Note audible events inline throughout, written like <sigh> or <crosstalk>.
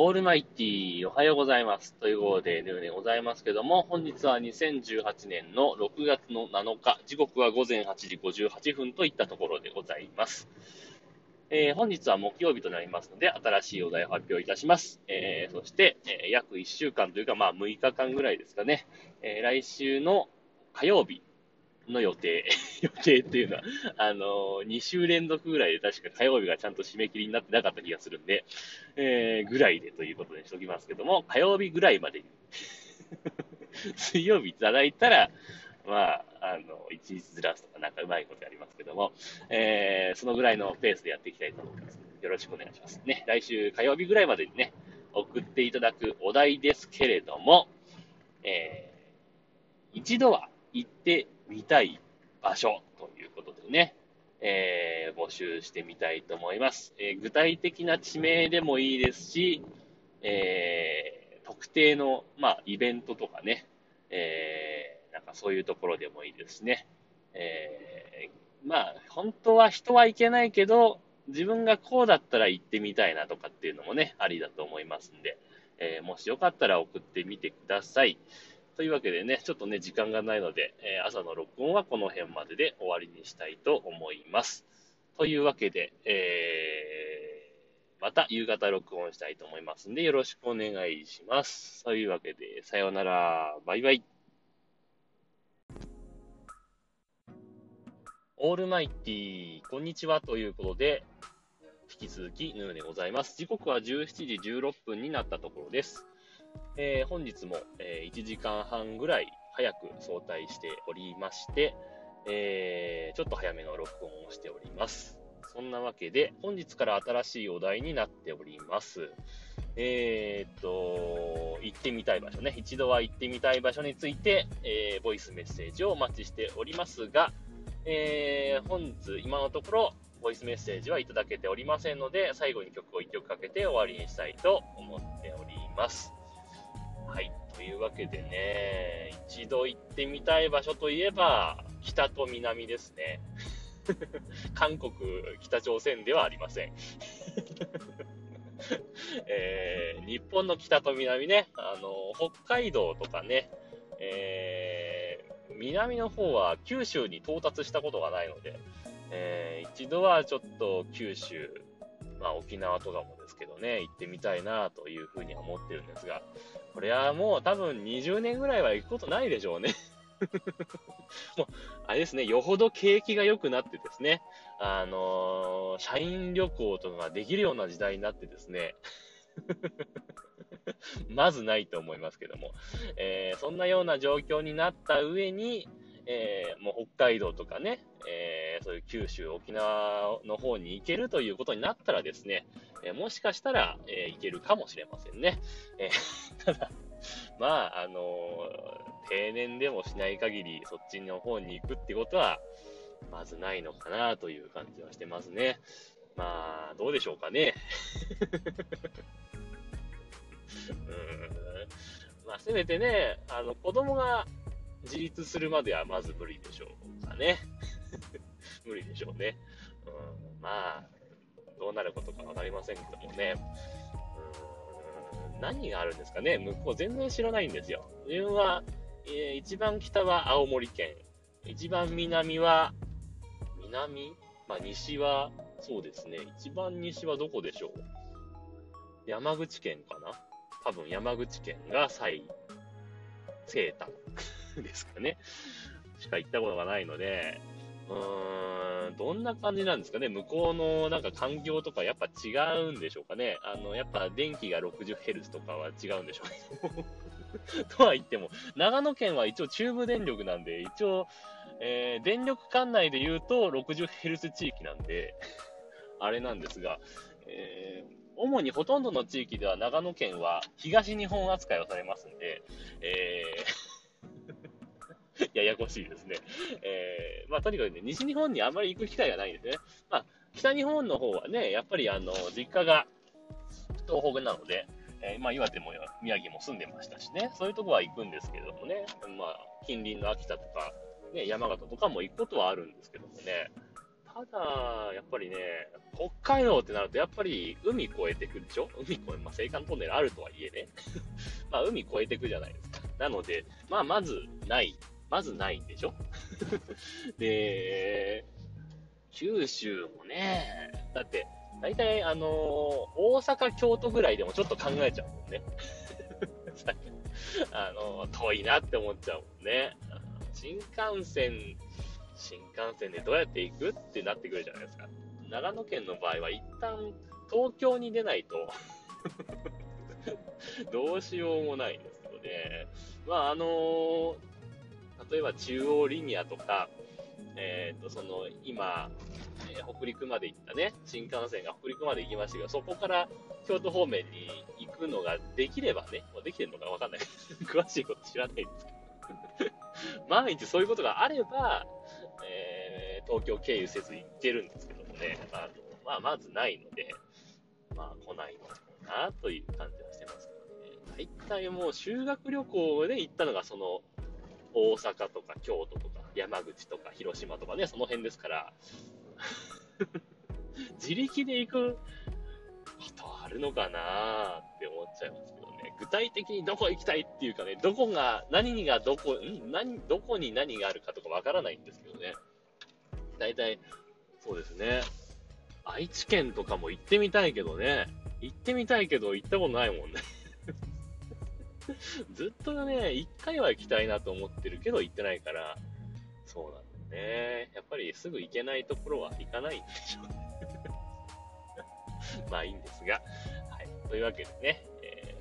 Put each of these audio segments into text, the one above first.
オールマイティー、おはようございます。ということで、でございますけども、本日は2018年の6月の7日、時刻は午前8時58分といったところでございます。えー、本日は木曜日となりますので、新しいお題を発表いたします。えー、そして、えー、約1週間というか、まあ6日間ぐらいですかね、え来週の火曜日、の予定、<laughs> 予定っていうのは、あの、2週連続ぐらいで確か火曜日がちゃんと締め切りになってなかった気がするんで、えー、ぐらいでということにしておきますけども、火曜日ぐらいまでに <laughs> 水曜日いただいたら、まあ、あの、一日ずらすとかなんかうまいことやりますけども、えー、そのぐらいのペースでやっていきたいと思います。よろしくお願いします。ね、来週火曜日ぐらいまでにね、送っていただくお題ですけれども、えー、一度は行ってみたい場所ということでね、えー、募集してみたいと思います。えー、具体的な地名でもいいですし、えー、特定の、まあ、イベントとかね、えー、なんかそういうところでもいいですね。え、まあ、本当は人はいけないけど、自分がこうだったら行ってみたいなとかっていうのもね、ありだと思いますんで、え、もしよかったら送ってみてください。というわけでね、ちょっとね、時間がないので、えー、朝の録音はこの辺までで終わりにしたいと思います。というわけで、えー、また夕方録音したいと思いますんで、よろしくお願いします。というわけで、さようなら、バイバイ。オールマイティー、こんにちはということで、引き続きヌーでございます。時刻は17時16分になったところです。えー、本日も、えー、1時間半ぐらい早く早退しておりまして、えー、ちょっと早めの録音をしております。そんなわけで、本日から新しいお題になっております。えー、っと、行ってみたい場所ね。一度は行ってみたい場所について、えー、ボイスメッセージをお待ちしておりますが、えー、本日、今のところ、ボイスメッセージはいただけておりませんので、最後に曲を1曲かけて終わりにしたいと思っております。はい。というわけでね、一度行ってみたい場所といえば、北と南ですね。<laughs> 韓国、北朝鮮ではありません。<laughs> えー、日本の北と南ね、あの、北海道とかね、えー、南の方は九州に到達したことがないので、えー、一度はちょっと九州、まあ沖縄とかもですけどね、行ってみたいなというふうに思ってるんですが、これはもう多分20年ぐらいは行くことないでしょうね。<laughs> もう、あれですね、よほど景気が良くなってですね、あのー、社員旅行とかができるような時代になってですね、<laughs> まずないと思いますけども、えー、そんなような状況になった上に、えー、もう北海道とかね、えそういう九州、沖縄の方に行けるということになったらですね、えー、もしかしたら、えー、行けるかもしれませんね。え、<laughs> ただ、まあ、あの、定年でもしない限り、そっちの方に行くってことは、まずないのかなという感じはしてますね。まあ、どうでしょうかね。<laughs> うんまあ、せめてね、あの、子供が自立するまではまず無理でしょうかね。無理でしょうね。うん、まあ、どうなることかわかりませんけどもね。うん、何があるんですかね向こう全然知らないんですよ。自分は、えー、一番北は青森県。一番南は、南？まあ、西は、そうですね。一番西はどこでしょう？山口県かな？多分山口県が最西端ですかね。しか行ったことがないので、うん、どんな感じなんですかね？向こうのなんか環境とかやっぱ違うんでしょうかね？あの、やっぱ電気が 60Hz とかは違うんでしょうね <laughs> とは言っても、長野県は一応中部電力なんで、一応、えー、電力管内で言うと 60Hz 地域なんであれなんですが、えー、主にほとんどの地域では長野県は東日本扱いをされますんで、えー <laughs> ややこしいですね。えー、まあ、とにかくね、西日本にあんまり行く機会がないんですね。まあ、北日本の方はね、やっぱりあの、実家が東北なので、えー、まあ、岩手も宮城も住んでましたしね、そういうとこは行くんですけどもね、まあ、近隣の秋田とか、ね、山形とかも行くことはあるんですけどもね、ただ、やっぱりね、北海道ってなると、やっぱり海越えてくるでしょ？海越え、まあ、青函トンネルあるとはいえね。<laughs> まあ、海越えてくじゃないですか。なので、まあ、まずない。まずないんでしょ？<laughs> で、九州もね、だって、大体、あのー、大阪、京都ぐらいでもちょっと考えちゃうもんね。<laughs> あのー、遠いなって思っちゃうもんね。新幹線、新幹線でどうやって行くってなってくるじゃないですか。長野県の場合は一旦東京に出ないと <laughs> どうしようもないですけどね。まあ、あのー、例えば中央リニアとか、えっ、ー、と、その、今、えー、北陸まで行ったね、新幹線が北陸まで行きましたけど、そこから京都方面に行くのができればね、もうできてるのかわかんない。<laughs> 詳しいこと知らないんですけど。<laughs> 万一そういうことがあれば、えー、東京経由せず行ってるんですけどもね、まあ、まあ、まずないので、まあ、来ないのかなという感じはしてますけどね。大体もう修学旅行で行ったのが、その、大阪とか京都とか山口とか広島とかね、その辺ですから、<laughs> 自力で行くことあるのかなって思っちゃいますけどね。具体的にどこ行きたいっていうかね、どこが、何がどこ、ん？何、どこに何があるかとかわからないんですけどね。大体、そうですね。愛知県とかも行ってみたいけどね。行ってみたいけど行ったことないもんね。<laughs> ずっとね、一回は行きたいなと思ってるけど行ってないから、そうなんだよね。やっぱりすぐ行けないところは行かないんでしょうね。<laughs> まあいいんですが。はい。というわけでね、え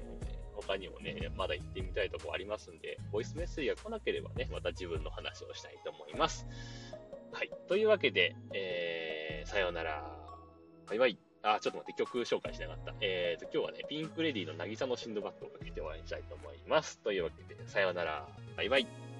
ー、他にもね、まだ行ってみたいとこありますんで、ボイスメッセージが来なければね、また自分の話をしたいと思います。はい。というわけで、えー、さようなら。バイバイ。あ、ちょっと待って、曲紹介しなかった。えーと、今日はね、ピンクレディーの渚のシンドバッドをかけて終わりにしたいと思います。というわけで、さようなら。バイバイ。